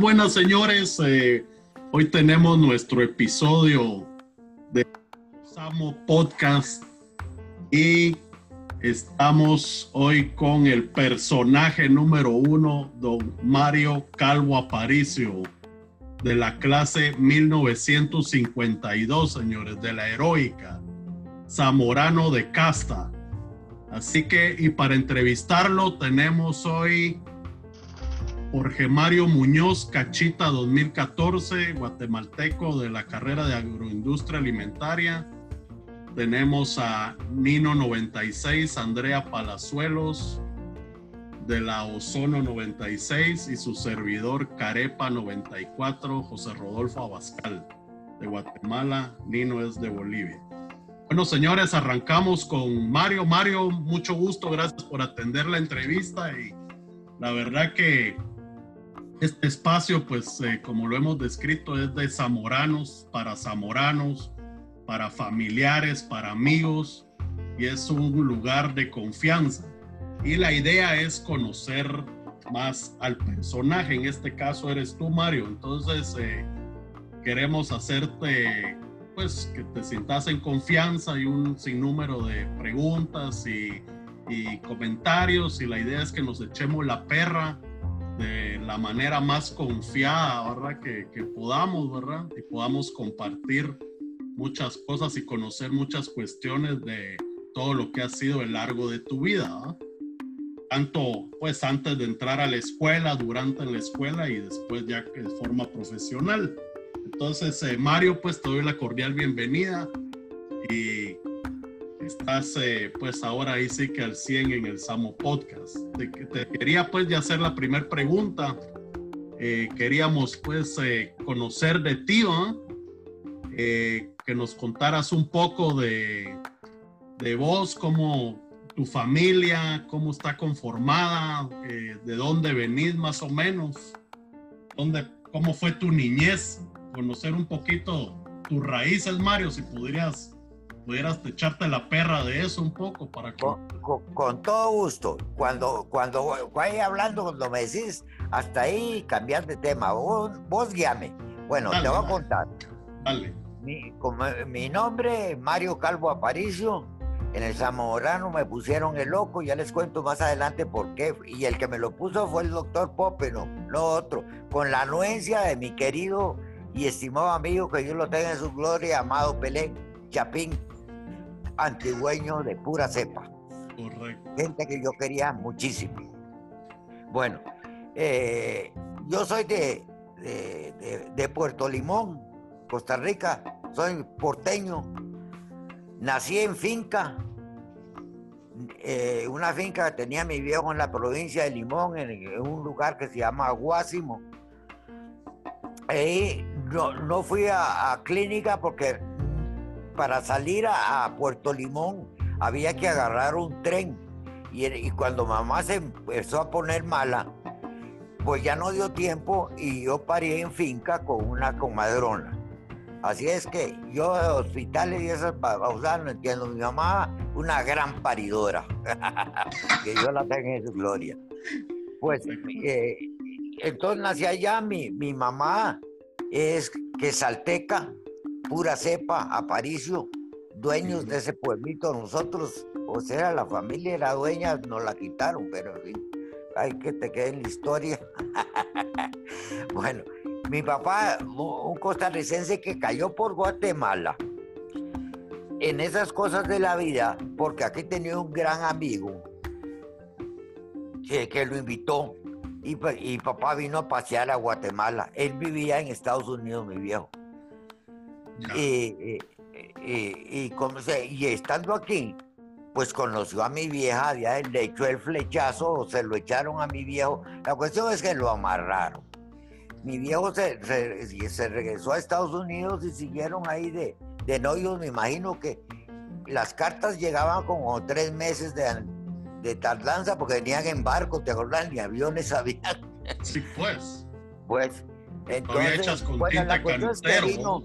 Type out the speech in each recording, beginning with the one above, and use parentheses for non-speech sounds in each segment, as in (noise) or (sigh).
Buenas señores, eh, hoy tenemos nuestro episodio de Samo Podcast y estamos hoy con el personaje número uno, don Mario Calvo Aparicio, de la clase 1952, señores, de la heroica, zamorano de casta. Así que, y para entrevistarlo tenemos hoy Jorge Mario Muñoz Cachita 2014, guatemalteco de la carrera de agroindustria alimentaria. Tenemos a Nino 96, Andrea Palazuelos de la Ozono 96 y su servidor Carepa 94, José Rodolfo Abascal de Guatemala, Nino es de Bolivia. Bueno, señores, arrancamos con Mario. Mario, mucho gusto, gracias por atender la entrevista y la verdad que este espacio, pues eh, como lo hemos descrito, es de zamoranos, para zamoranos, para familiares, para amigos y es un lugar de confianza. Y la idea es conocer más al personaje, en este caso eres tú, Mario. Entonces, eh, queremos hacerte pues que te sientas en confianza y un sinnúmero de preguntas y, comentarios y la idea es que nos echemos la perra de la manera más confiada, ¿verdad? Que, que, podamos, ¿verdad? Y podamos compartir muchas cosas y conocer muchas cuestiones de todo lo que ha sido el largo de tu vida, Tanto, pues, antes de entrar a la escuela, durante la escuela y después ya de forma profesional. Entonces, eh, Mario, pues te doy la cordial bienvenida y estás eh, pues ahora ahí sí que al 100 en el Samo Podcast. Te, quería pues ya hacer la primera pregunta. Eh, queríamos pues conocer de ti, que nos contaras un poco de, de vos, cómo tu familia, cómo está conformada, de dónde venís más o menos, dónde, cómo fue tu niñez conocer un poquito tus raíces, Mario, si pudieras, pudieras echarte la perra de eso un poco para que... Con, todo gusto. Cuando, cuando vaya hablando, cuando me decís hasta ahí, cambiar de tema. Vos, vos guíame. Bueno, te voy a contar. Dale. Mi, mi nombre, Mario Calvo Aparicio. En el Zamorano me pusieron el loco, ya les cuento más adelante por qué. Y el que me lo puso fue el doctor Pope, no, no otro. Con la anuencia de mi querido y estimado amigo que Dios lo tenga en su gloria, amado Pelé Chapín, antigüeño de pura cepa. Correcto. Gente que yo quería muchísimo. Bueno, eh, yo soy de, de, Puerto Limón, Costa Rica, soy porteño, nací en finca, eh, una finca que tenía mi viejo en la provincia de Limón, en, un lugar que se llama Guásimo. Ahí no, fui a, clínica porque para salir a, Puerto Limón había que agarrar un tren. Y, cuando mamá se empezó a poner mala, pues ya no dio tiempo y yo parí en finca con una comadrona. Así es que yo de hospitales y esas cosas no entiendo. Mi mamá, una gran paridora, (laughs) que yo la tenga en su gloria. Pues eh, entonces nací allá, mi, mi mamá es que Salteca, pura cepa, Aparicio, dueños de ese pueblito, nosotros, o sea, la familia era dueña, nos la quitaron, pero en hay que te quede en la historia. (laughs) bueno, mi papá, un costarricense que cayó por Guatemala, en esas cosas de la vida, porque aquí tenía un gran amigo que, que lo invitó y, papá vino a pasear a Guatemala. Él vivía en Estados Unidos, mi viejo. Y, y, y, estando aquí, pues conoció a mi vieja, ya le echó el flechazo o se lo echaron a mi viejo. La cuestión es que lo amarraron. Mi viejo se, se, regresó a Estados Unidos y siguieron ahí de, de novios. Me imagino que las cartas llegaban como tres meses de, de tardanza porque venían en barco, ¿te acordás? Ni aviones habían. Sí, pues. Pues, entonces, bueno, la cuestión es que vino,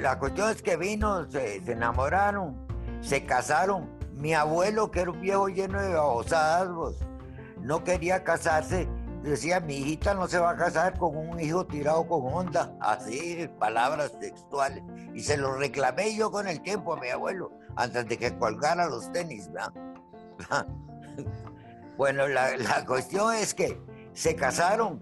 la cuestión es que vino, se, enamoraron, se casaron. Mi abuelo, que era un viejo lleno de babosadas, vos, no quería casarse. Decía, mi hijita no se va a casar con un hijo tirado con onda. Así, palabras textuales. Y se lo reclamé yo con el tiempo a mi abuelo, antes de que colgara los tenis, ¿verdad? (laughs) bueno, la, la cuestión es que se casaron,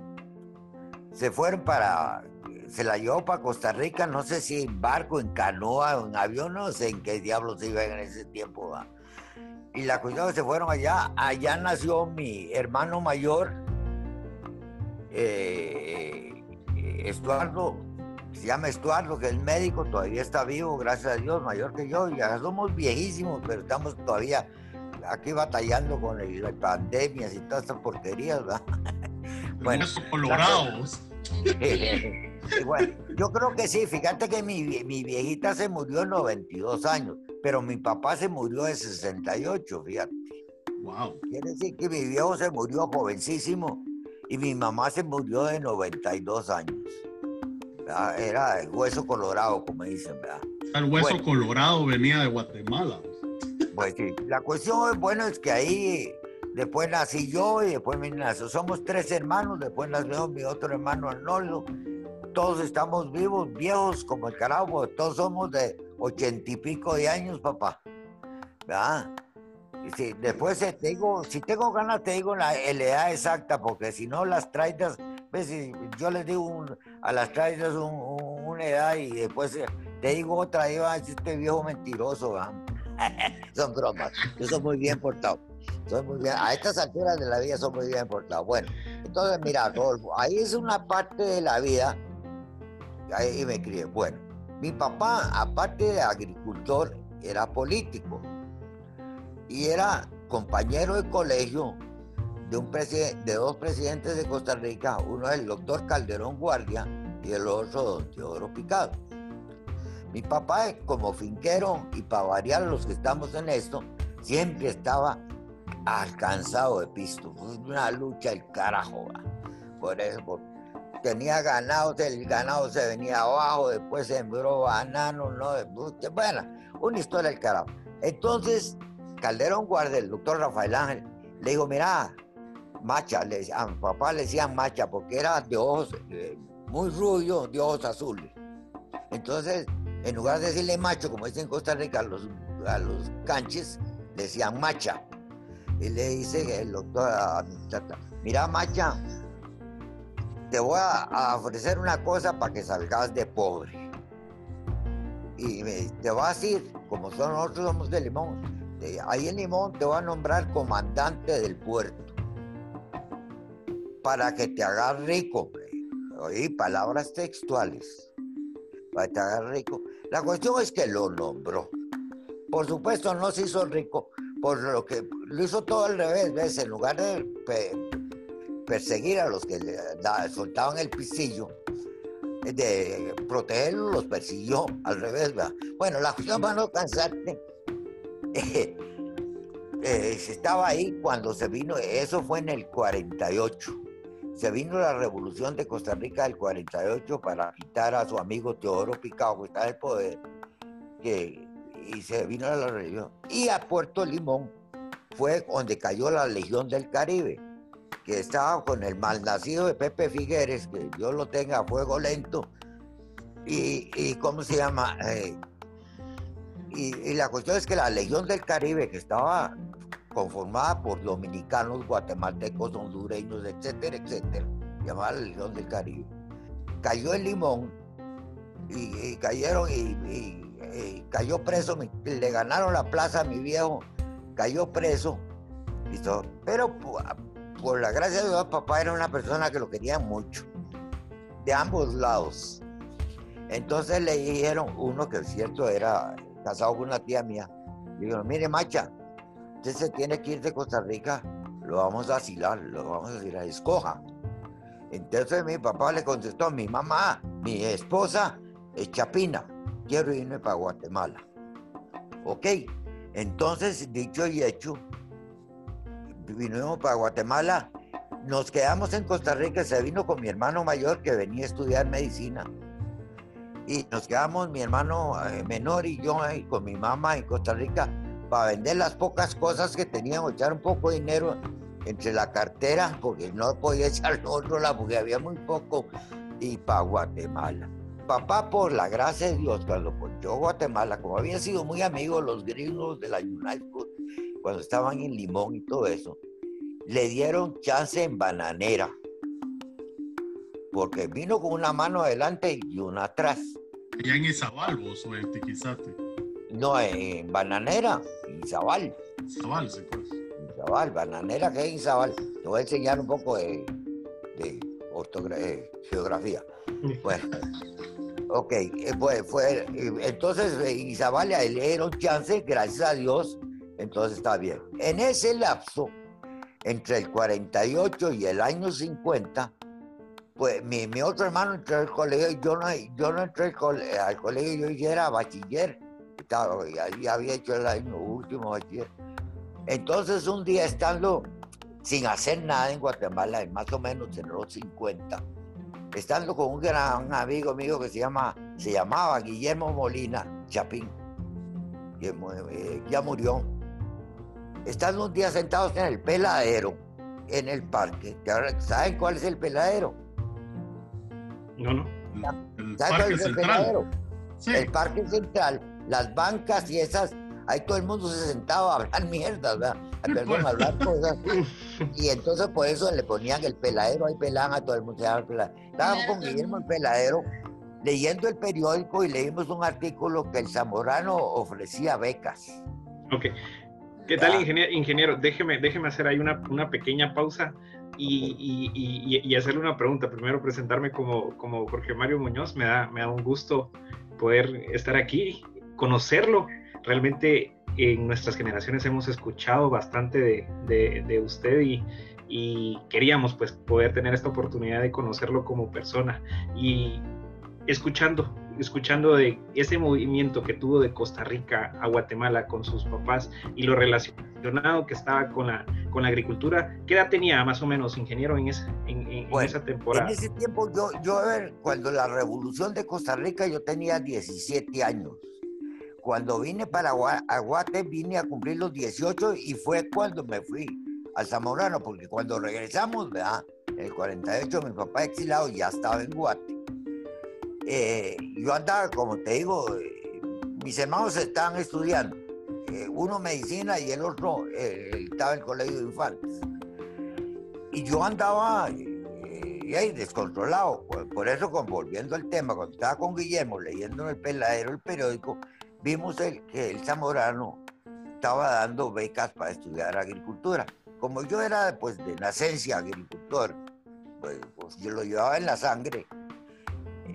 se fueron para se la llevó para Costa Rica, no sé si en barco, en canoa en avión, no sé en qué diablos iban en ese tiempo. ¿va? Y la cuestión es que se fueron allá, allá nació mi hermano mayor, eh, Estuardo, se llama Estuardo, que es médico, todavía está vivo, gracias a Dios, mayor que yo, ya somos viejísimos, pero estamos todavía aquí batallando con las pandemias y todas estas porquerías, ¿verdad? bueno, colorados. (laughs) bueno, yo creo que sí, fíjate que mi, mi viejita se murió en 92 años, pero mi papá se murió de 68, fíjate. Wow. Quiere decir que mi viejo se murió jovencísimo y mi mamá se murió de 92 años. Era el hueso colorado, como dicen, ¿verdad? El hueso colorado venía de Guatemala. Pues sí, la cuestión es, bueno, es que ahí después nací yo y después mi nació. Somos tres hermanos, después nació mi otro hermano Arnoldo todos estamos vivos, viejos como el carajo, todos somos de ochenta y pico de años, papá. ¿Verdad? Y después te digo, si tengo ganas te digo la, edad exacta, porque si no las traitas, pues, yo les digo a las traitas una edad y después eh, te digo otra, y va este viejo mentiroso, (laughs) son bromas, yo soy muy bien portado. Soy muy bien, a estas alturas de la vida soy muy bien portado. Bueno, entonces mira, Rodolfo, ahí es una parte de la vida ahí me crié. Bueno, mi papá, aparte de agricultor, era político y era compañero de colegio de, un de dos presidentes de Costa Rica, uno es el doctor Calderón Guardia y el otro don Teodoro Picado. Mi papá, como finquero, y para variar los que estamos en esto, siempre estaba alcanzado de pisto. Una lucha el carajo. Por eso, tenía ganado, el ganado se venía abajo, después sembró banano, no, bueno, una historia del carajo. Entonces, Calderón Guardia, el doctor Rafael Ángel, le dijo, mira, macha, a mi papá le decían macha porque era de ojos eh, muy rubio, de ojos azules. Entonces, en lugar de decirle macho, como dicen en Costa Rica a los, a los canches, le decían macha. Y le dice el doctor, mira macha, te voy a, ofrecer una cosa para que salgas de pobre. Y te va a decir, como son nosotros somos de Limón, ahí en Limón te voy a nombrar comandante del puerto. Para que te hagas rico. Oí palabras textuales. Para que te hagas rico. La cuestión es que lo nombró. Por supuesto, no se hizo rico, por lo que lo hizo todo al revés, ¿ves? En lugar de perseguir a los que soltaban el pisillo, de protegerlos, los persiguió al revés. Bueno, la cuestión para no cansarte, eh, estaba ahí cuando se vino, eso fue en el 48. Se vino la revolución de Costa Rica del 48 para quitar a su amigo Teodoro Picado, que estaba en el poder, que, y se vino a la revolución. Y a Puerto Limón fue donde cayó la Legión del Caribe que estaba con el malnacido de Pepe Figueres, que Dios lo tenga a fuego lento, y, ¿cómo se llama? Eh, y, la cuestión es que la Legión del Caribe, que estaba conformada por dominicanos, guatemaltecos, hondureños, etcétera, etcétera, llamada la Legión del Caribe, cayó en Limón y, cayeron y, cayó preso, le ganaron la plaza a mi viejo, cayó preso, pero por la gracia de Dios, papá era una persona que lo quería mucho, de ambos lados. Entonces le dijeron, uno que es cierto era casado con una tía mía, le dijeron, mire Macha, usted se tiene que ir de Costa Rica, lo vamos a asilar, lo vamos a asilar, escoja. Entonces mi papá le contestó, mi mamá, mi esposa es Chapina, quiero irme para Guatemala. Ok, entonces dicho y hecho, vinimos para Guatemala, nos quedamos en Costa Rica, se vino con mi hermano mayor que venía a estudiar medicina. Y nos quedamos mi hermano eh, menor y yo con mi mamá en Costa Rica para vender las pocas cosas que teníamos, echar un poco de dinero entre la cartera, porque no podía (laughs) echar otro lado, porque había muy poco, y para Guatemala. Papá, por la gracia de Dios, cuando yo Guatemala, como había sido muy amigo los gringos de la United cuando estaban en Limón y todo eso, le dieron chance en bananera, porque vino con una mano adelante y una atrás. ¿Allá en Izabal vos o en Tiquizate? No, en bananera, Izabal. Izabal, sí, pues. Izabal, bananera que es Izabal. Te voy a enseñar un poco de, de eh, geografía. Bueno, ok, eh, pues fue, entonces en Izabal le dieron chance, gracias a Dios, entonces está bien. En ese lapso, entre el 48 y el año 50, pues mi, otro hermano entró al colegio, yo no, yo no entré al, colegio, yo ya era bachiller, estaba, ya, había hecho el año último bachiller. Entonces un día estando sin hacer nada en Guatemala, más o menos en los 50, estando con un gran amigo mío que se, llama, se llamaba Guillermo Molina Chapín, que eh, ya murió, estando un día sentados en el peladero, en el parque, ¿saben cuál es el peladero? No, no. El, parque central. El parque central, las bancas y esas, ahí todo el mundo se sentaba a hablar (laughs) mierda, ¿verdad? Perdón, a pues. hablar cosas. (laughs) Y entonces por eso le ponían el peladero, ahí pelaban a todo el mundo. Estábamos con Guillermo el peladero leyendo el periódico y leímos un artículo que el Zamorano ofrecía becas. Ok. ¿Qué tal, ingeniero? ingeniero? Déjeme, déjeme hacer ahí una, una pequeña pausa y, hacerle una pregunta. Primero presentarme como, como Jorge Mario Muñoz. Me da, me da un gusto poder estar aquí, conocerlo. Realmente en nuestras generaciones hemos escuchado bastante de, de, usted y, y, queríamos pues poder tener esta oportunidad de conocerlo como persona y escuchando escuchando de ese movimiento que tuvo de Costa Rica a Guatemala con sus papás y lo relacionado que estaba con la, con la agricultura, ¿qué edad tenía más o menos, ingeniero, en esa, en, esa temporada? En ese tiempo, yo, yo, a ver, cuando la revolución de Costa Rica, yo tenía 17 años. Cuando vine para Guate, vine a cumplir los 18 y fue cuando me fui al Zamorano, porque cuando regresamos, ¿verdad? En el 48 mi papá exilado ya estaba en Guate eh, yo andaba, como te digo, eh, mis hermanos estaban estudiando, eh, uno medicina y el otro estaba en el colegio de infantes. Y yo andaba ahí descontrolado, por, eso, volviendo al tema, cuando estaba con Guillermo leyendo en el peladero el periódico, vimos el, que el Zamorano estaba dando becas para estudiar agricultura. Como yo era pues de nacencia agricultor, pues, pues yo lo llevaba en la sangre,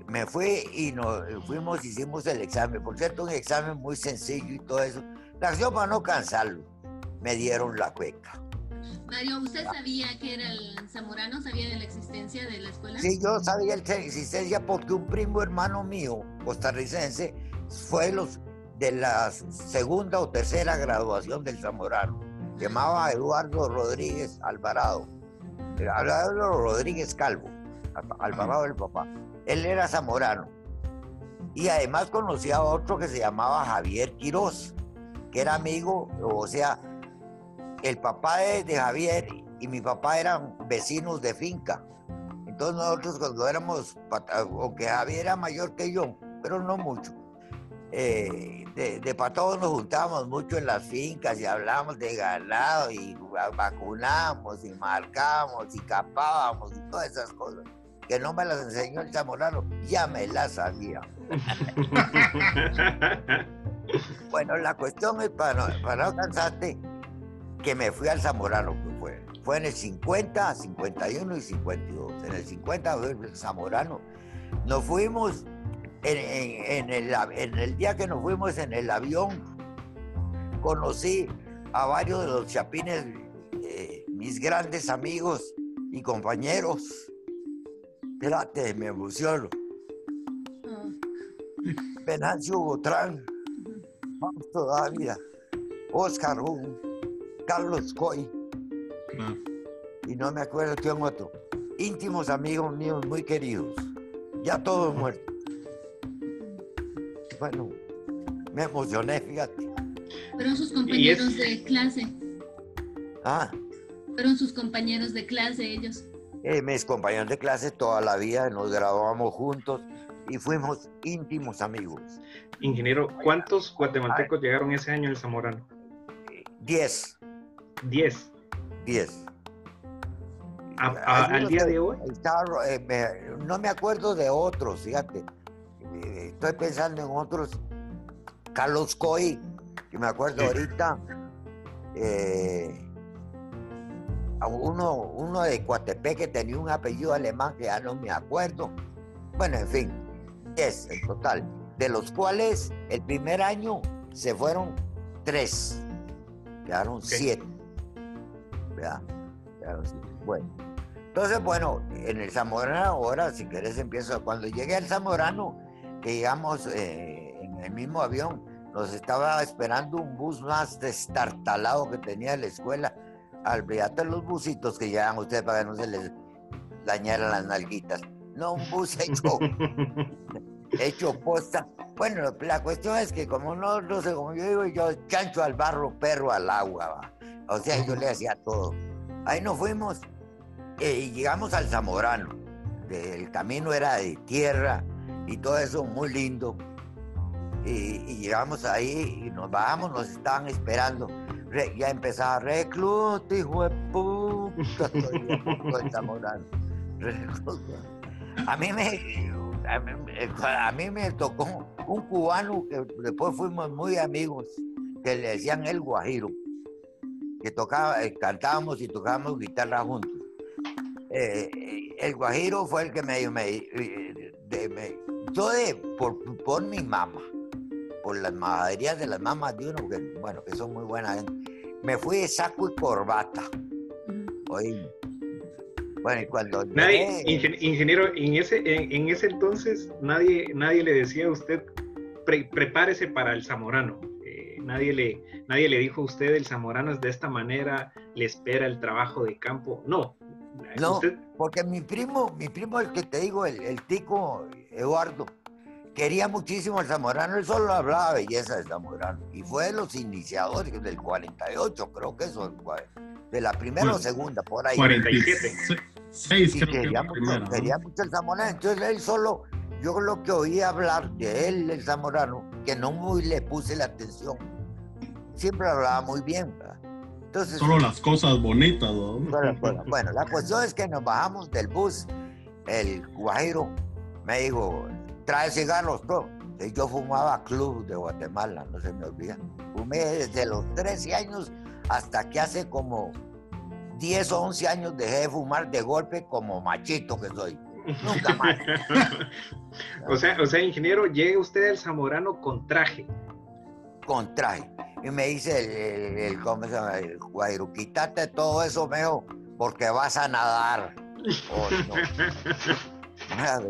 me fui y nos fuimos, hicimos el examen. Por cierto, un examen muy sencillo y todo eso. La acción para no cansarlo, me dieron la cueca. Mario, ¿usted sabía que era el zamorano? ¿Sabía de la existencia de la escuela? Sí, yo sabía de la existencia porque un primo hermano mío, costarricense, fue los de la segunda o tercera graduación del zamorano. Llamaba Eduardo Rodríguez Alvarado. Alvarado Rodríguez Calvo. Alvarado del papá. Él era zamorano. Y además conocía a otro que se llamaba Javier Quiroz, que era amigo, o sea, el papá de, Javier y mi papá eran vecinos de finca. Entonces nosotros cuando éramos, aunque Javier era mayor que yo, pero no mucho, eh, de, de todos nos juntábamos mucho en las fincas y hablábamos de ganado y vacunamos y marcábamos y capábamos y todas esas cosas que no me las enseñó el zamorano, ya me las sabía. (laughs) bueno, la cuestión es para no, para no cansarte, que me fui al zamorano, que fue, fue en el 50, 51 y 52. En el 50 fue el zamorano. Nos fuimos en, el, en el día que nos fuimos en el avión, conocí a varios de los chapines, eh, mis grandes amigos y compañeros Espérate, me emociono. Venancio Botrán, Fausto Dávila, Oscar Hugo, Carlos Coy. Y no me acuerdo quién otro. Íntimos amigos míos muy queridos. Ya todos muertos. Bueno, me emocioné, fíjate. Fueron sus compañeros de clase. Ah, Fueron sus compañeros de clase ellos. Eh, mis compañeros de clase toda la vida nos grabábamos juntos y fuimos íntimos amigos. Ingeniero, ¿cuántos guatemaltecos llegaron ese año al Zamorano? Diez, Diez. diez. A- a- Ahí al día de hoy. estaba, eh, me- no me acuerdo de otros, fíjate. Eh, Estoy pensando en otros. Carlos Coy, que me acuerdo ahorita. Eh, uno, uno de Coatepec que tenía un apellido alemán que ya no me acuerdo. Bueno, en fin, 10 en total. De los cuales el primer año se fueron tres. Quedaron siete. ¿verdad? Quedaron siete. Bueno. Entonces, bueno, en el Zamorano, ahora si querés empiezo. Cuando llegué al Zamorano, que llegamos eh, en el mismo avión, nos estaba esperando un bus más destartalado que tenía la escuela. Olvídate los busitos que llevan ustedes para que no se les dañaran las nalguitas. No, un bus hecho, (laughs) hecho posta. Bueno, la cuestión es que como no, no sé, como yo digo, yo chancho al barro, perro al agua, va. O sea, yo le hacía todo. Ahí nos fuimos eh, y llegamos al Zamorano. El camino era de tierra y todo eso muy lindo. Y, y llegamos ahí y nos bajamos, nos estaban esperando. Ya empezaba recluta, hijo de puta. Recluta. A mí me, a mí, me- tocó un cubano que después fuimos muy amigos, que le decían el Guajiro, que tocaba, eh, cantábamos y tocábamos guitarra juntos. Eh, eh, el Guajiro fue el que me, me- yo por, por mi mamá, por las majaderías de las mamás de uno, que bueno, que son muy buenas gente, me fui de saco y corbata. Oye, bueno, y cuando Nadie, llegué- ingen- ingeniero, en ese, en, en ese entonces nadie, nadie le decía a usted, "Pre- prepárese para el Zamorano. Eh, nadie, le, nadie le dijo a usted, el Zamorano es de esta manera, le espera el trabajo de campo. No. No. Usted, Porque mi primo, mi primo, el que te digo, el, el tico Eduardo, quería muchísimo el Zamorano, él solo hablaba belleza del Zamorano. Y fue de los iniciadores del 48, creo que eso, de la primera o segunda, por ahí. 46 Y creo que es quería la mucho, quería mucho el Zamorano. Entonces él solo, yo lo que oí hablar de él, el Zamorano, que no muy le puse la atención, siempre hablaba muy bien. ¿verdad? Entonces, Solo las cosas bonitas, ¿no? bueno, bueno, bueno, la cuestión es que nos bajamos del bus. El guajiro me dijo, trae cigarros, todo. Yo fumaba Club de Guatemala, no se me olvida. Fumé desde los 13 años hasta que hace como 10 o 11 años dejé de fumar de golpe como machito que soy. Nunca más. (laughs) o, sea, o sea, ingeniero, llega usted al Zamorano con traje. con traje. Y me dice el, el, el- ¿cómo se llama? El guajiro, quítate todo eso, meo, porque vas a nadar. (laughs) Oh, no.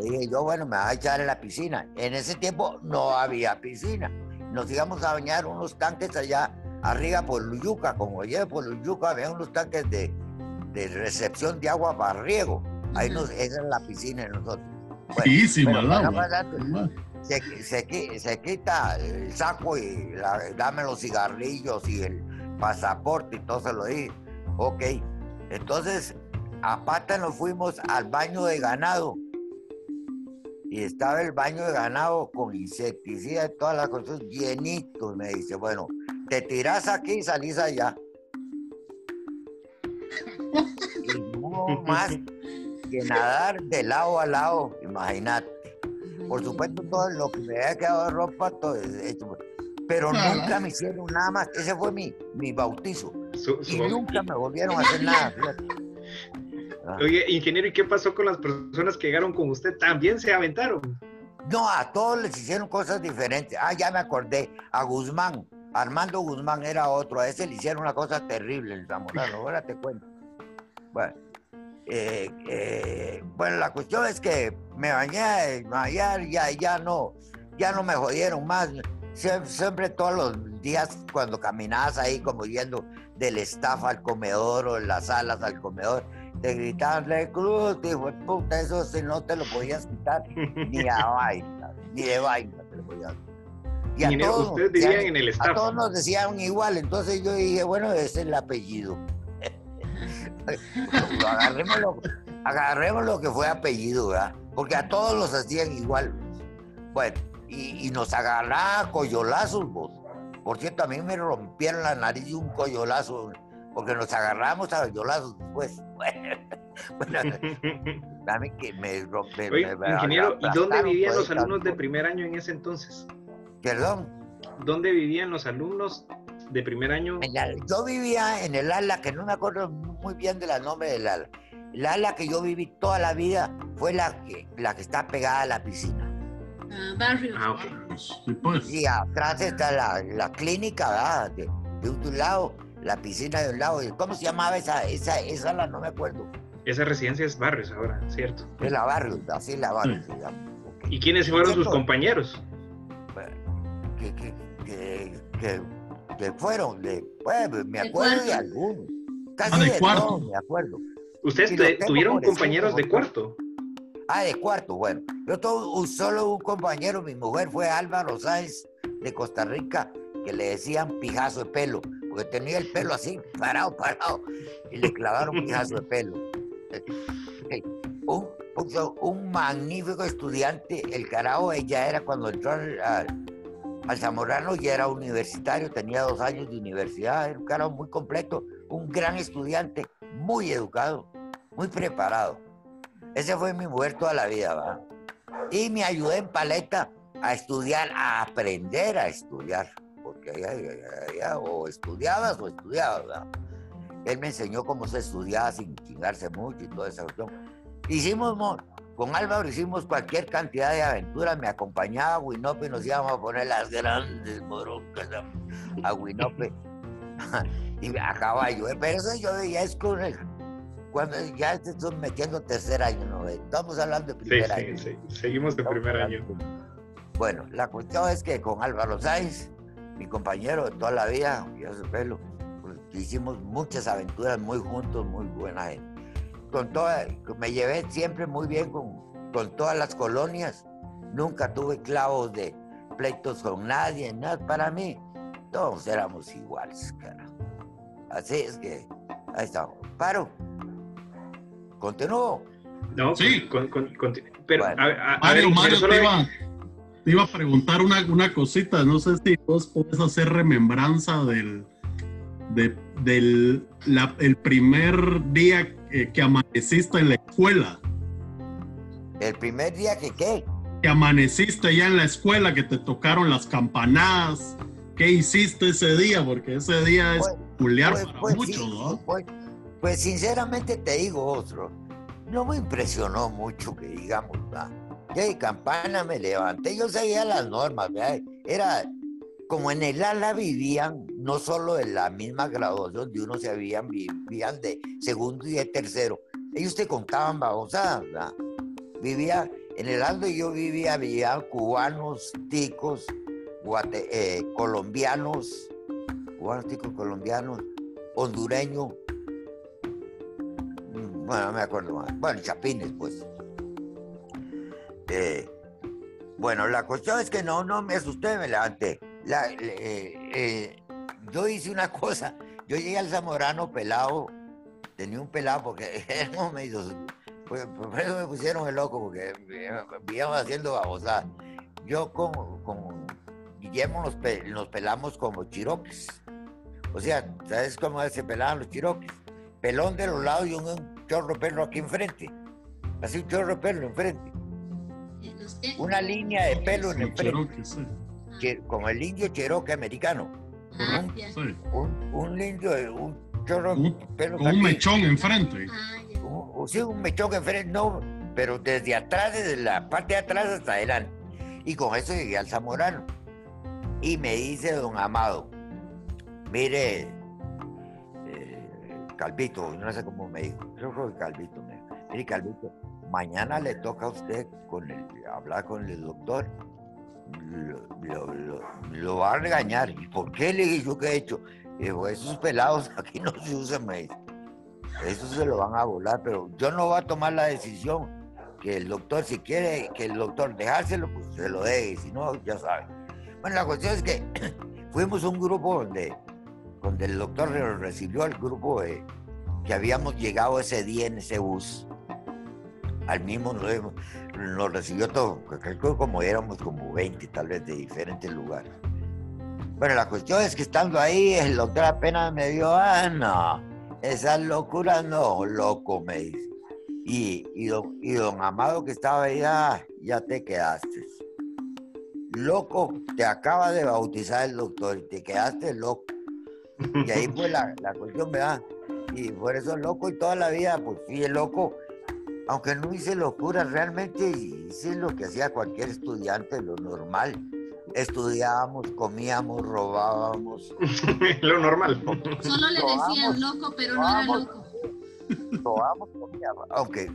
Dije yo, bueno, me vas a echar en la piscina. En ese tiempo no había piscina. Nos íbamos a bañar unos tanques allá arriba por Luyuca, como lleve por Luyuca, había unos tanques de, de recepción de agua para riego. Ahí nos, esa es la piscina de nosotros. Bueno, agua. adelante, se, se, se quita el saco y la- dame los cigarrillos y el pasaporte y todo se lo di. Ok. Entonces, a pata nos fuimos al baño de ganado. Y estaba el baño de ganado con insecticida y todas las cosas llenitos. Me dice, bueno, te tirás aquí y salís allá. Y no más que nadar de lado a lado, imagínate. Por supuesto, todo lo que me había quedado de ropa, todo es hecho. Pero nunca me hicieron nada más. Ese fue mi, mi bautizo. Su- su- Y nunca me volvieron a hacer nada. Oye, ingeniero, ¿y qué pasó con las personas que llegaron con usted? ¿También se aventaron? No, a todos les hicieron cosas diferentes. Ah, ya me acordé. A Guzmán, Armando Guzmán era otro. A ese le hicieron una cosa terrible el Zamorano. (laughs) Ahora te cuento. Bueno, eh, eh, bueno, la cuestión es que me bañé, me bañé, ya, ya no, ya no me jodieron más. Sie- Siempre, todos los días cuando caminabas ahí como yendo del staff al comedor o de las salas al comedor, te gritaban reclut, hijo de puta, eso sí no te lo podías quitar ni a (laughs) vaina, ni de vaina te lo podías quitar. Y a todos, ustedes decían- vivían en el a todos nos decían igual, entonces yo dije, bueno, ese es el apellido. (laughs) agarremos, lo, agarremos lo que fue apellido, ¿verdad? Porque a todos los hacían igual. Bueno, y, y nos agarraba coyolazos, vos. Por cierto, a mí me rompieron la nariz de un coyolazo, porque nos agarramos a coyolazos después. Bueno, a (laughs) mí que me rompe. Oye, me- me ingeniero, ¿y dónde vivían los alumnos de primer año en ese entonces? Perdón. ¿Dónde vivían los alumnos de primer año? En la- yo vivía en el ala, que no me acuerdo muy bien del nombre del ala. El ala que yo viví toda la vida fue la que, la que está pegada a la piscina. Ah, barrio. Ah, ok. Sí, pues. Y atrás está la, la clínica, ¿verdad? De, de un lado, la piscina de un lado. ¿Y ¿Cómo se llamaba esa, esa? No me acuerdo. Esa residencia es Barrios ahora, ¿cierto? Es la barrio, así la barrio Sí. se llama. Ok. ¿Y quiénes fueron sus compañeros? Que, que, que, que, que fueron, de, me acuerdo de algunos. Casi Ah, de de cuarto. todos me acuerdo. ¿Ustedes te- tuvieron compañeros de cuarto? Ah, de cuarto, bueno. Yo tuve solo un compañero, mi mujer fue Álvaro Sáenz de Costa Rica, que le decían pijazo de pelo, tenía el pelo así, parado, parado, y le clavaron un pijazo de pelo. (laughs) Un, un- magnífico estudiante, el carajo, ella era cuando entró al, al- Zamorano, ya era universitario, tenía dos años de universidad, era un carajo muy completo, un gran estudiante, muy educado, muy preparado. Ese fue mi mujer toda la vida, ¿va? Y me ayudé en paleta a estudiar, a aprender a estudiar, o estudiabas o estudiabas, ¿verdad? Él me enseñó cómo se estudiaba sin chingarse mucho y toda esa cuestión. Hicimos, mo- con Álvaro hicimos cualquier cantidad de aventuras, me acompañaba a Winope y nos íbamos a poner las grandes moroncas a, Winope (laughs) y a caballo. ¿eh? Pero eso yo ya es con el, cuando ya te estoy metiendo tercer año, ¿no? Estamos hablando de Sí, primer sí, año. sí. Seguimos de Estamos primer hablando año. Bueno, la cuestión es que con Álvaro Sáenz, mi compañero de toda la vida, pelo, pues, hicimos muchas aventuras muy juntos, muy buenas. eh. Con toda, me llevé siempre muy bien con, con todas las colonias. Nunca tuve clavos de pleitos con nadie, nada. Para mí, todos éramos iguales, cara. Así es que, ahí estamos. Paro. Continúo. No, Sí. con- con- con- pero, Bueno. a, a- a Mario, ver, Mario, solo- te iba, te iba a preguntar una, una cosita. No sé si vos podés hacer remembranza del, de- del la- el primer día que, que amaneciste en la escuela. El primer día que, ¿qué? Que amaneciste ya en la escuela, que te tocaron las campanadas. ¿Qué hiciste ese día? Porque ese día es Pues- peculiar Pues, para pues, muchos, sí, ¿no? pues, pues, sinceramente te digo, otro, no me impresionó mucho que digamos, ¿verdad? Yo de campana me levanté, yo seguía las normas, ¿verdad? Era como en el ala vivían, no solo en la misma graduación de uno se habían, vivían de segundo y de tercero. Ellos te contaban babosadas, ¿verdad? Vivía, en el Aldo yo vivía, vivían cubanos, ticos, eh, colombianos, cubanos, ticos, colombianos, hondureño, mm, bueno, no me acuerdo más, bueno, chapines, pues. Eh, bueno, la cuestión es que no, no me asusté, me levanté. La- eh, eh, yo hice una (laughs) cosa, yo llegué al Zamorano pelado, tenía un pelado porque (laughs) éramos medio, pues, por eso me pusieron el loco, porque vivíamos haciendo babosadas. Yo con, con Guillermo nos, pe- nos pelamos como chiroques. O sea, ¿sabes cómo se pelaban los chiroques? Pelón de los lados y un, un chorro de pelo aquí enfrente. Así un chorro de pelo enfrente. Una línea de pelo en el frente. Cherokee, sí. Ah, que- como el indio cherokee americano. ah, ya. Sí. Un, un indio, un chorro de Un- pelo Con un mechón enfrente. Ah. Un- o sí, un mechón enfrente, no, pero desde atrás, desde la parte de atrás hasta adelante. Y con eso llegué al Zamorano. Y me dice don Amado, mire, eh, Calvito, no sé cómo me dijo, creo que fue Calvito, me dijo, mire Calvito, mañana le toca a usted hablar con el doctor, lo, va a regañar. ¿Y por qué le dije yo qué he hecho? Dijo, esos pelados (laughs) aquí no se usan, me. Eso se lo van a volar, pero yo no voy a tomar la decisión. Que el doctor, si quiere que el doctor dejárselo, pues se lo deje, si no, ya sabe. Bueno, la cuestión es que (clears throat) fuimos un grupo donde, donde el doctor recibió al grupo que habíamos llegado ese día en ese bus. Al mismo nos, nos recibió todo, creo como éramos como 20 tal vez de diferentes lugares. Bueno, la cuestión es que estando ahí, el doctor apenas me dio, ah, no, esas locuras no, loco, me dice. Y, y, don, y don Amado que estaba ahí, ah, ya te quedaste. Loco, te acaba de bautizar el doctor y te quedaste loco. Y ahí fue la, la cuestión, ¿verdad? Y por eso loco y toda la vida, pues fui el loco. Aunque no hice locura, realmente hice lo que hacía cualquier estudiante, lo normal estudiábamos, comíamos, robábamos. (laughs) Lo normal. Solo le decían loco, pero no era loco. Robábamos, comíamos. Aunque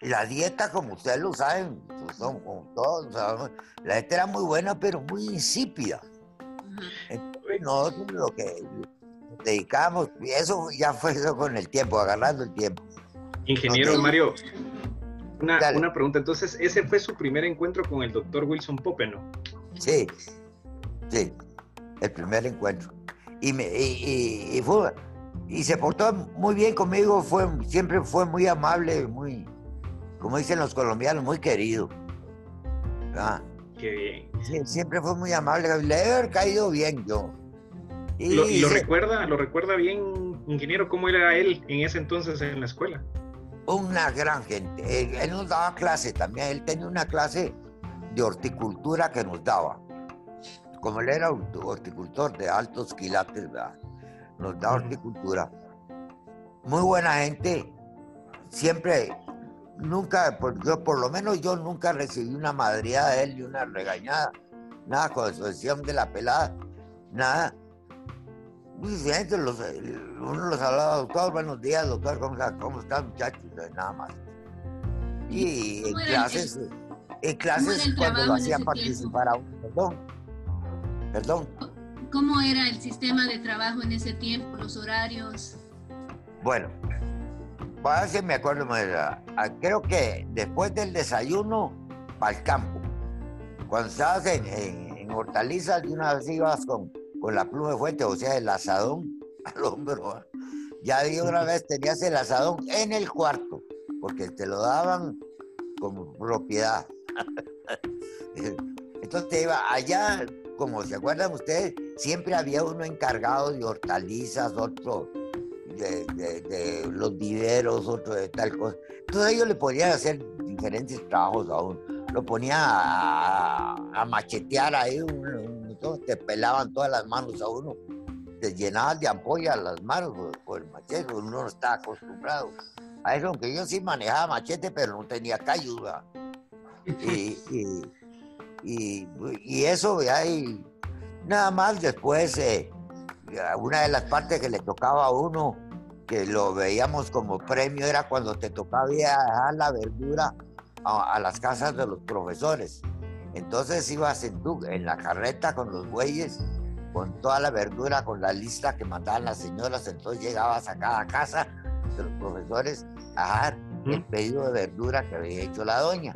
la dieta, como ustedes lo saben, pues, son como todos, la dieta era muy buena, pero muy insípida. Entonces, nosotros lo que dedicamos, y eso ya fue eso con el tiempo, agarrando el tiempo. Ingeniero Mario, una, una, pregunta. Entonces, ese fue su primer encuentro con el doctor Wilson Pope, ¿no? Sí, sí, el primer encuentro. Y, me, y, fue, y se portó muy bien conmigo, fue, siempre fue muy amable, muy, como dicen los colombianos, muy querido. Qué bien. siempre fue muy amable, le debe haber caído bien yo. Y, lo, lo recuerda, lo recuerda bien, ingeniero, cómo era él en ese entonces en la escuela. Una gran gente. él nos daba clase también, él tenía una clase de horticultura que nos daba. Como él era horticultor de altos quilates, nos da horticultura. Muy buena gente, siempre, nunca, por, yo, por lo menos yo nunca recibí una madriada de él ni una regañada, nada con excepción de la pelada, nada. Gente, los, uno los hablaba, doctor, buenos días, doctor, ¿cómo, cómo están muchachos? Nada más. Y en clases en clases cuando lo hacían participar a uno. Perdón. Perdón. ¿Cómo era el sistema de trabajo en ese tiempo, los horarios? Bueno, para ver si me acuerdo, creo que después del desayuno, para el campo. Cuando estabas en, en, hortalizas, de una vez ibas con, con la pluma de fuente, o sea, el asadón (laughs) al hombro. Ya de una vez tenías el asadón en el cuarto, porque te lo daban como propiedad. (laughs) Entonces iba allá, como se acuerdan ustedes, siempre había uno encargado de hortalizas, otro de, los viveros, otro de tal cosa. Entonces ellos le podían hacer diferentes trabajos a uno. Lo ponía a, machetear ahí, te pelaban todas las manos a uno, te llenaban de ampolla las manos por, el machete, uno no estaba acostumbrado a eso, aunque yo sí manejaba machete, pero no tenía cayuda. Y, y, y, eso, y nada más después, eh, una de las partes que le tocaba a uno, que lo veíamos como premio, era cuando te tocaba dejar la verdura a, las casas de los profesores. Entonces ibas en, tu, en la carreta con los bueyes, con toda la verdura, con la lista que mandaban las señoras, entonces llegabas a cada casa de los profesores a dar el pedido de verdura que había hecho la doña.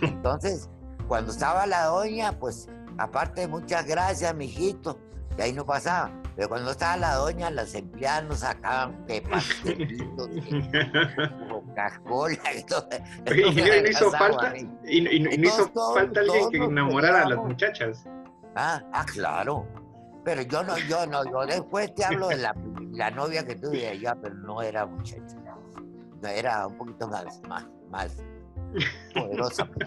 Entonces, cuando estaba la doña, pues, aparte, muchas gracias, mijito, y ahí no pasaba. Pero cuando estaba la doña, las empleadas nos sacaban de (laughs) pastelitos, Coca-Cola y todo. (laughs) y no hizo falta, y, no hizo falta alguien que enamorara a las muchachas. Ah, ah, claro. Pero yo no, yo no, yo después te hablo de la, la novia que tuve allá, pero no era muchacha. No, era un poquito más, más, más poderosa. (laughs)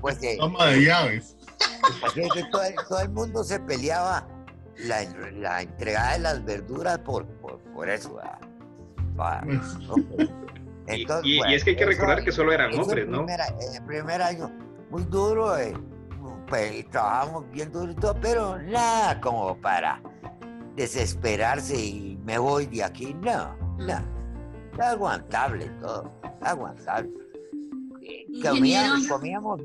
Pues, eh, Toma de llaves. todo, el mundo se peleaba la, la entregada de las verduras por, por, por eso. Entonces, y, y, es que hay que recordar que solo eran hombres, ¿no? el primer año, muy duro, eh, pues, trabajamos bien duro y todo, pero nada como para desesperarse y me voy de aquí, no, no. Aguantable todo, aguantable comíamos, comíamos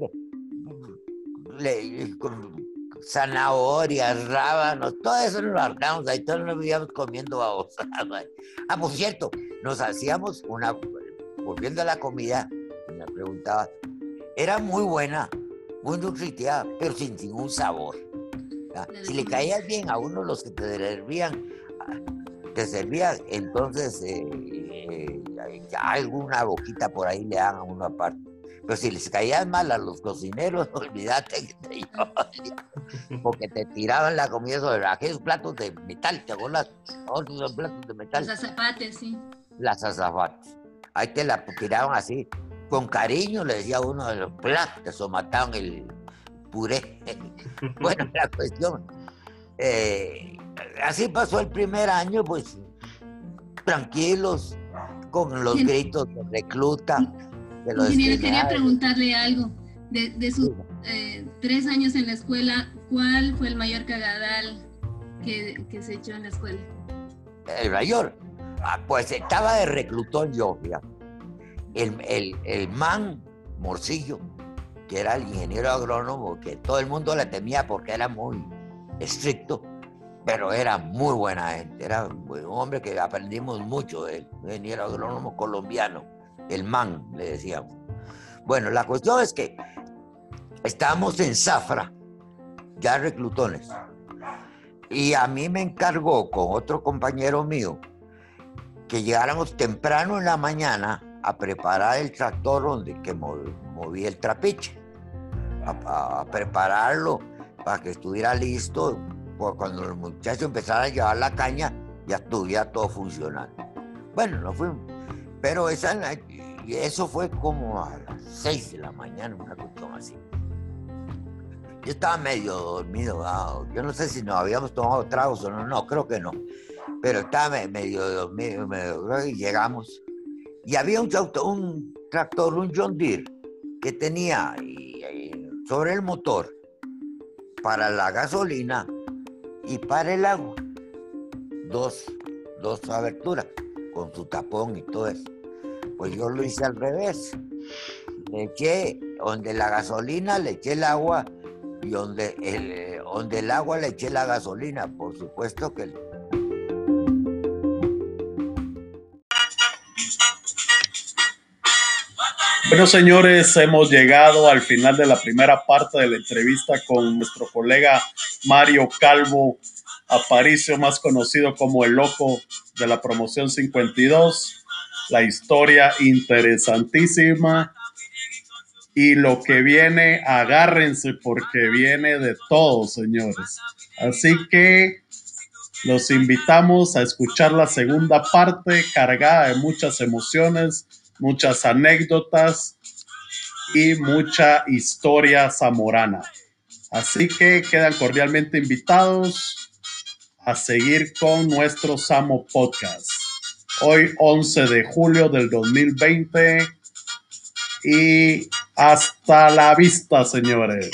zanahorias, rábanos, todo eso nos lo hartamos ahí, todos nos vivíamos comiendo babosadas. Ah, por cierto, nos hacíamos una, volviendo a la comida, me preguntaba, era muy buena, muy nutritiva, pero sin ningún sabor. Si le caías bien a uno los que te servían, te servían, entonces eh, eh, ya alguna boquita por ahí le dan a uno aparte. Pero si les caían mal a los cocineros, (laughs) olvídate que te porque te tiraban la comida sobre aquellos platos de metal, ¿te acuerdas? Otros platos de metal. Las azafates, sí. Las azafates. Ahí te la tiraban así, con cariño, le decía uno de los platos, o mataban el puré. (laughs) bueno, la cuestión. Eh, así pasó el primer año, pues tranquilos, con los gritos de recluta. Ingeniero, quería preguntarle algo. De, sus eh, tres años en la escuela, ¿cuál fue el mayor cagadal que, se echó en la escuela? El mayor. Ah, pues estaba de reclutón yo, El, el, el man Morcillo, que era el ingeniero agrónomo, que todo el mundo le temía porque era muy estricto, pero era muy buena gente. Era un hombre que aprendimos mucho de él, ingeniero agrónomo colombiano, el man, le decíamos. Bueno, la cuestión es que estábamos en Zafra, ya reclutones, y a mí me encargó con otro compañero mío que llegáramos temprano en la mañana a preparar el tractor donde que movía el trapiche, a, prepararlo para que estuviera listo cuando los muchachos empezaran a llevar la caña ya estuviera todo funcionando. Bueno, no fuimos, pero esa, eso fue como a las 6 de la mañana, una cuestión así. Yo estaba medio dormido, yo no sé si nos habíamos tomado tragos o no, no, creo que no, pero estaba medio dormido, medio, y llegamos. Y había un, tractor, un John Deere, que tenía sobre el motor para la gasolina y para el agua. Dos, dos aberturas con su tapón y todo eso. Pues yo lo hice al revés. Le eché, donde la gasolina le eché el agua y donde el, donde el agua le eché la gasolina. Por supuesto que Bueno, señores, hemos llegado al final de la primera parte de la entrevista con nuestro colega Mario Calvo Aparicio, más conocido como el loco de la promoción 52. La historia interesantísima. Y lo que viene, agárrense porque viene de todo, señores. Así que los invitamos a escuchar la segunda parte cargada de muchas emociones muchas anécdotas y mucha historia zamorana. Así que quedan cordialmente invitados a seguir con nuestro Samo Podcast. Hoy 11 de julio del 2020 y hasta la vista, señores.